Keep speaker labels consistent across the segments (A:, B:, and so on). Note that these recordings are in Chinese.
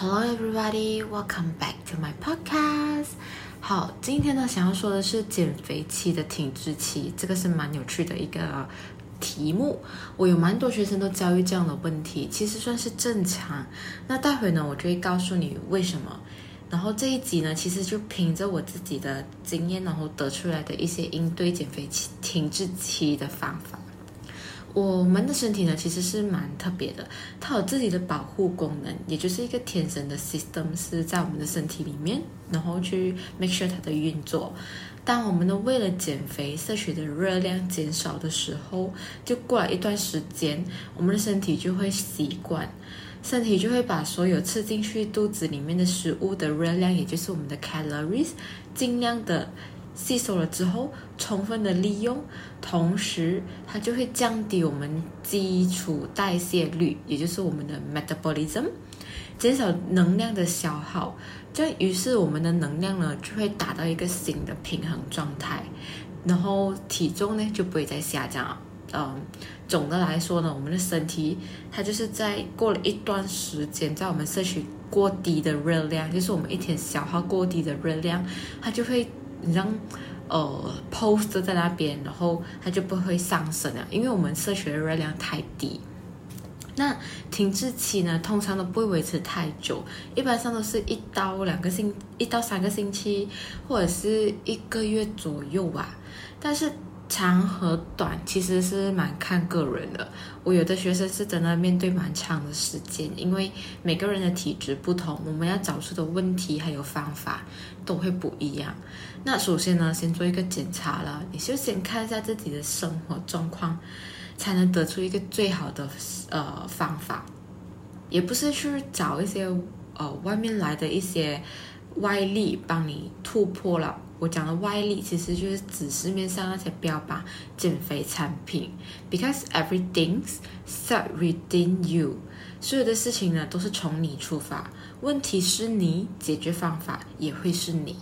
A: Hello, everybody. Welcome back to my podcast. 好，今天呢，想要说的是减肥期的停滞期，这个是蛮有趣的一个题目。我有蛮多学生都遭遇这样的问题，其实算是正常。那待会呢，我就会告诉你为什么。然后这一集呢，其实就凭着我自己的经验，然后得出来的一些应对减肥期停滞期的方法。我们的身体呢，其实是蛮特别的，它有自己的保护功能，也就是一个天生的 system 是在我们的身体里面，然后去 make sure 它的运作。当我们呢为了减肥摄取的热量减少的时候，就过了一段时间，我们的身体就会习惯，身体就会把所有吃进去肚子里面的食物的热量，也就是我们的 calories，尽量的。吸收了之后，充分的利用，同时它就会降低我们基础代谢率，也就是我们的 metabolism，减少能量的消耗，这样于是我们的能量呢就会达到一个新的平衡状态，然后体重呢就不会再下降了。嗯，总的来说呢，我们的身体它就是在过了一段时间，在我们摄取过低的热量，就是我们一天消耗过低的热量，它就会。你让呃 post 在那边，然后它就不会上升了，因为我们摄取的热量太低。那停滞期呢，通常都不会维持太久，一般上都是一到两个星，一到三个星期，或者是一个月左右吧。但是。长和短其实是蛮看个人的。我有的学生是真的面对蛮长的时间，因为每个人的体质不同，我们要找出的问题还有方法都会不一样。那首先呢，先做一个检查了，你就先看一下自己的生活状况，才能得出一个最好的呃方法。也不是去找一些呃外面来的一些外力帮你突破了。我讲的外力其实就是指市面上那些标榜减肥产品，because everything start within you，所有的事情呢都是从你出发，问题是你，解决方法也会是你，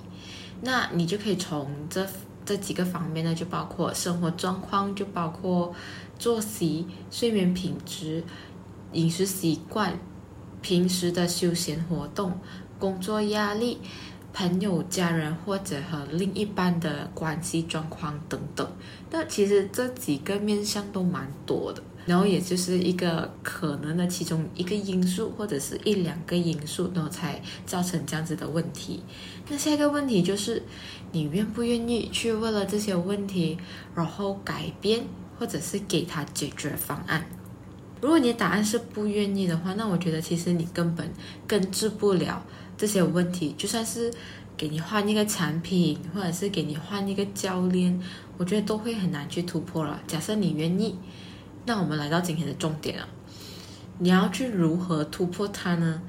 A: 那你就可以从这这几个方面呢，就包括生活状况，就包括作息、睡眠品质、饮食习惯、平时的休闲活动、工作压力。朋友、家人或者和另一半的关系状况等等，那其实这几个面向都蛮多的，然后也就是一个可能的其中一个因素或者是一两个因素，然后才造成这样子的问题。那下一个问题就是，你愿不愿意去为了这些问题，然后改变或者是给他解决方案？如果你的答案是不愿意的话，那我觉得其实你根本根治不了。这些问题，就算是给你换一个产品，或者是给你换一个教练，我觉得都会很难去突破了。假设你愿意，那我们来到今天的重点了，你要去如何突破它呢？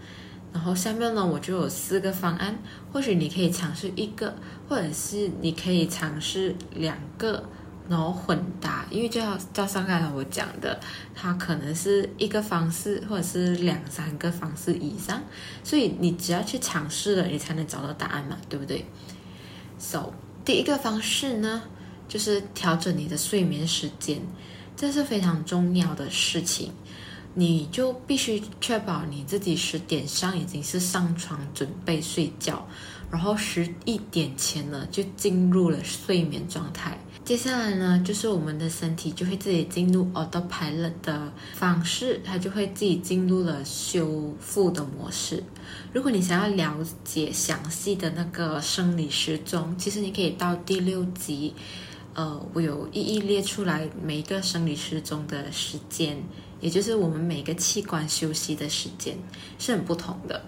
A: 然后下面呢，我就有四个方案，或许你可以尝试一个，或者是你可以尝试两个。然后混搭，因为就像就像刚才我讲的，它可能是一个方式，或者是两三个方式以上，所以你只要去尝试了，你才能找到答案嘛，对不对？So，第一个方式呢，就是调整你的睡眠时间，这是非常重要的事情，你就必须确保你自己十点上已经是上床准备睡觉，然后十一点前呢就进入了睡眠状态。接下来呢，就是我们的身体就会自己进入 autopilot 的方式，它就会自己进入了修复的模式。如果你想要了解详细的那个生理时钟，其实你可以到第六集，呃，我有一一列出来每一个生理时钟的时间，也就是我们每个器官休息的时间是很不同的。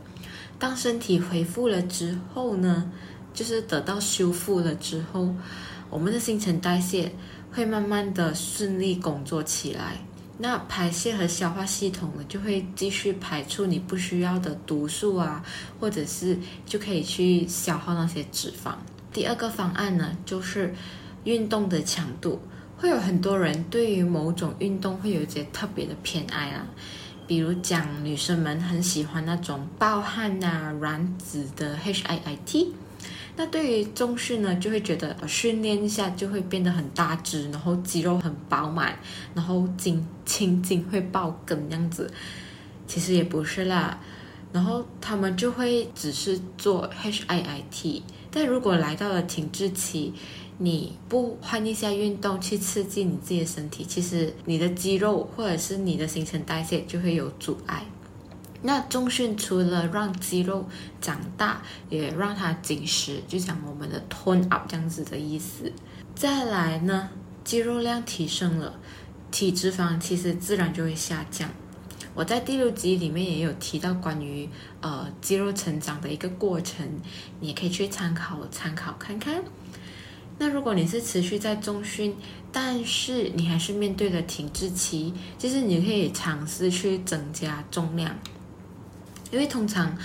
A: 当身体恢复了之后呢，就是得到修复了之后。我们的新陈代谢会慢慢的顺利工作起来，那排泄和消化系统呢，就会继续排出你不需要的毒素啊，或者是就可以去消耗那些脂肪。第二个方案呢，就是运动的强度，会有很多人对于某种运动会有一些特别的偏爱啊，比如讲女生们很喜欢那种暴汗啊、燃脂的 HIIT。那对于重训呢，就会觉得训练一下就会变得很大只，然后肌肉很饱满，然后筋青筋会爆梗样子。其实也不是啦，然后他们就会只是做 HIIT。但如果来到了停滞期，你不换一下运动去刺激你自己的身体，其实你的肌肉或者是你的新陈代谢就会有阻碍。那重训除了让肌肉长大，也让它紧实，就像我们的 tone up 这样子的意思。再来呢，肌肉量提升了，体脂肪其实自然就会下降。我在第六集里面也有提到关于呃肌肉成长的一个过程，你可以去参考参考看看。那如果你是持续在重训，但是你还是面对了停滞期，其实你可以尝试去增加重量。因为通常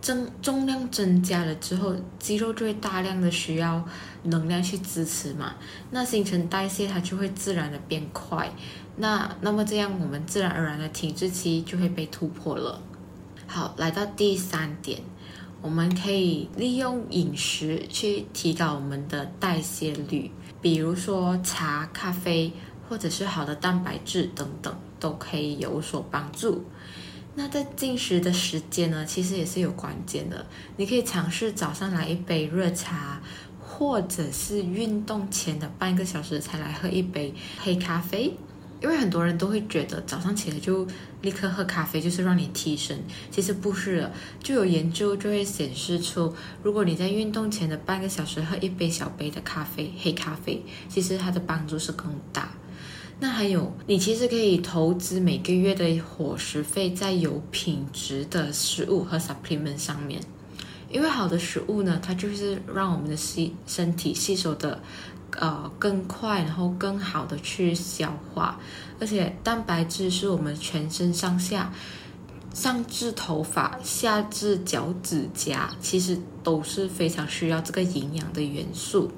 A: 增重量增加了之后，肌肉就会大量的需要能量去支持嘛，那新陈代谢它就会自然的变快，那那么这样我们自然而然的停滞期就会被突破了。好，来到第三点，我们可以利用饮食去提高我们的代谢率，比如说茶、咖啡或者是好的蛋白质等等，都可以有所帮助。那在进食的时间呢，其实也是有关键的。你可以尝试早上来一杯热茶，或者是运动前的半个小时才来喝一杯黑咖啡。因为很多人都会觉得早上起来就立刻喝咖啡就是让你提神，其实不是的。就有研究就会显示出，如果你在运动前的半个小时喝一杯小杯的咖啡，黑咖啡，其实它的帮助是更大。那还有，你其实可以投资每个月的伙食费在有品质的食物和 supplement 上面，因为好的食物呢，它就是让我们的吸身体吸收的，呃，更快，然后更好的去消化，而且蛋白质是我们全身上下，上至头发，下至脚趾甲，其实都是非常需要这个营养的元素。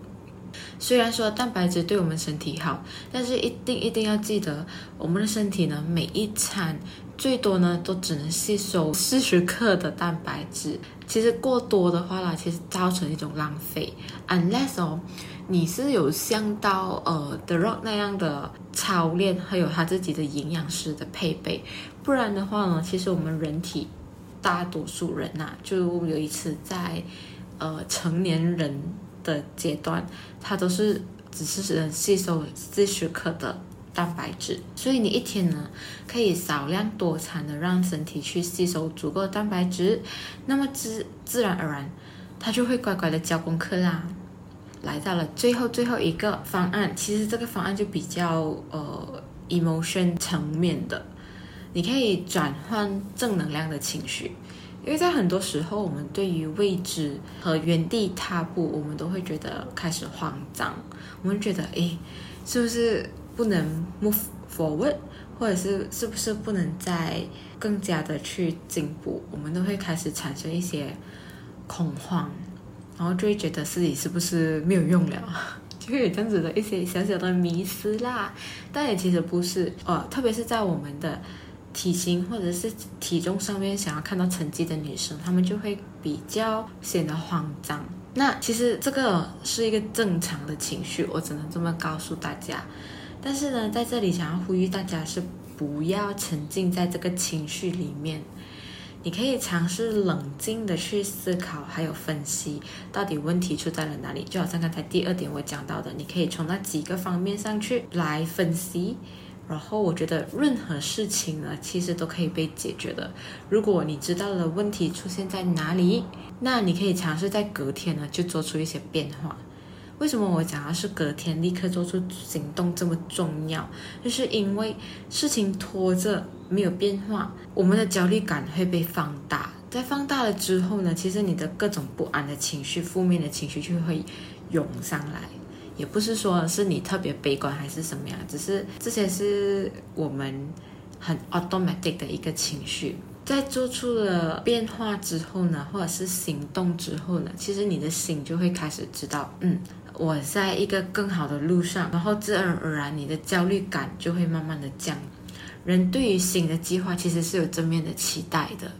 A: 虽然说蛋白质对我们身体好，但是一定一定要记得，我们的身体呢，每一餐最多呢都只能吸收四十克的蛋白质。其实过多的话啦，其实造成一种浪费。Unless 哦，你是有像到呃 The Rock 那样的操练，还有他自己的营养师的配备，不然的话呢，其实我们人体大多数人呐、就有一次在呃成年人。的阶段，它都是只是能吸收四十克的蛋白质，所以你一天呢可以少量多餐的让身体去吸收足够的蛋白质，那么自自然而然，它就会乖乖的交功课啦。来到了最后最后一个方案，其实这个方案就比较呃 emotion 层面的，你可以转换正能量的情绪。因为在很多时候，我们对于未知和原地踏步，我们都会觉得开始慌张。我们觉得，诶，是不是不能 move forward，或者是是不是不能再更加的去进步？我们都会开始产生一些恐慌，然后就会觉得自己是不是没有用了，就会有这样子的一些小小的迷失啦。但也其实不是，哦，特别是在我们的。体型或者是体重上面想要看到成绩的女生，她们就会比较显得慌张。那其实这个是一个正常的情绪，我只能这么告诉大家。但是呢，在这里想要呼吁大家是不要沉浸在这个情绪里面。你可以尝试冷静的去思考，还有分析到底问题出在了哪里。就好像刚才第二点我讲到的，你可以从那几个方面上去来分析。然后我觉得任何事情呢，其实都可以被解决的。如果你知道了问题出现在哪里，那你可以尝试在隔天呢就做出一些变化。为什么我讲的是隔天立刻做出行动这么重要？就是因为事情拖着没有变化，我们的焦虑感会被放大。在放大了之后呢，其实你的各种不安的情绪、负面的情绪就会涌上来。也不是说是你特别悲观还是什么样，只是这些是我们很 automatic 的一个情绪。在做出了变化之后呢，或者是行动之后呢，其实你的心就会开始知道，嗯，我在一个更好的路上，然后自然而然你的焦虑感就会慢慢的降。人对于新的计划其实是有正面的期待的，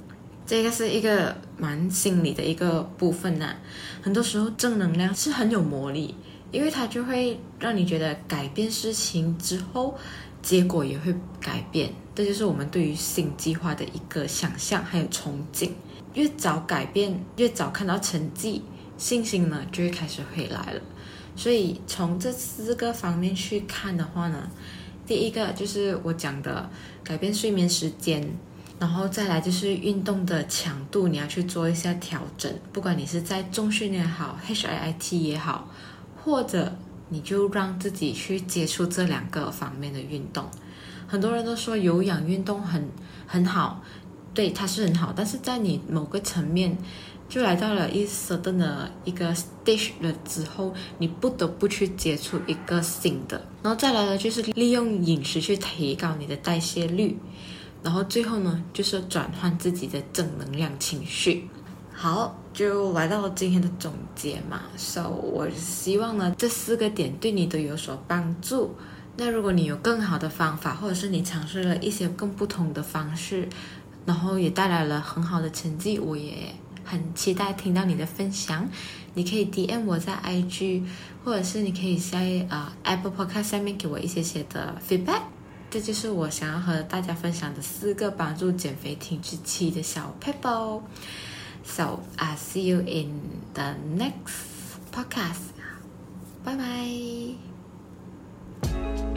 A: 这个是一个蛮心理的一个部分呐、很多时候正能量是很有魔力。因为它就会让你觉得改变事情之后，结果也会改变。这就是我们对于新计划的一个想象还有憧憬。越早改变，越早看到成绩，信心呢就会开始回来了。所以从这四个方面去看的话呢，第一个就是我讲的改变睡眠时间，然后再来就是运动的强度，你要去做一下调整。不管你是在重训也好，HIIT 也好，或者你就让自己去接触这两个方面的运动。很多人都说有氧运动很很好，对，它是很好，但是在你某个层面，就来到了一 certain 的一个 stage 了之后，你不得不去接触一个新的，然后再来呢，就是利用饮食去提高你的代谢率，然后最后呢，就是转换自己的正能量情绪。好，就来到了今天的总结嘛，so 我希望呢，这四个点对你都有所帮助。那如果你有更好的方法，或者是你尝试了一些更不同的方式，然后也带来了很好的成绩，我也很期待听到你的分享。你可以 DM 我在 IG，或者是你可以在呃 Apple Podcast 下面给我一些些的 feedback。这就是我想要和大家分享的四个帮助减肥停滞期的小撇步。So I'll see you in the next podcast. Bye bye.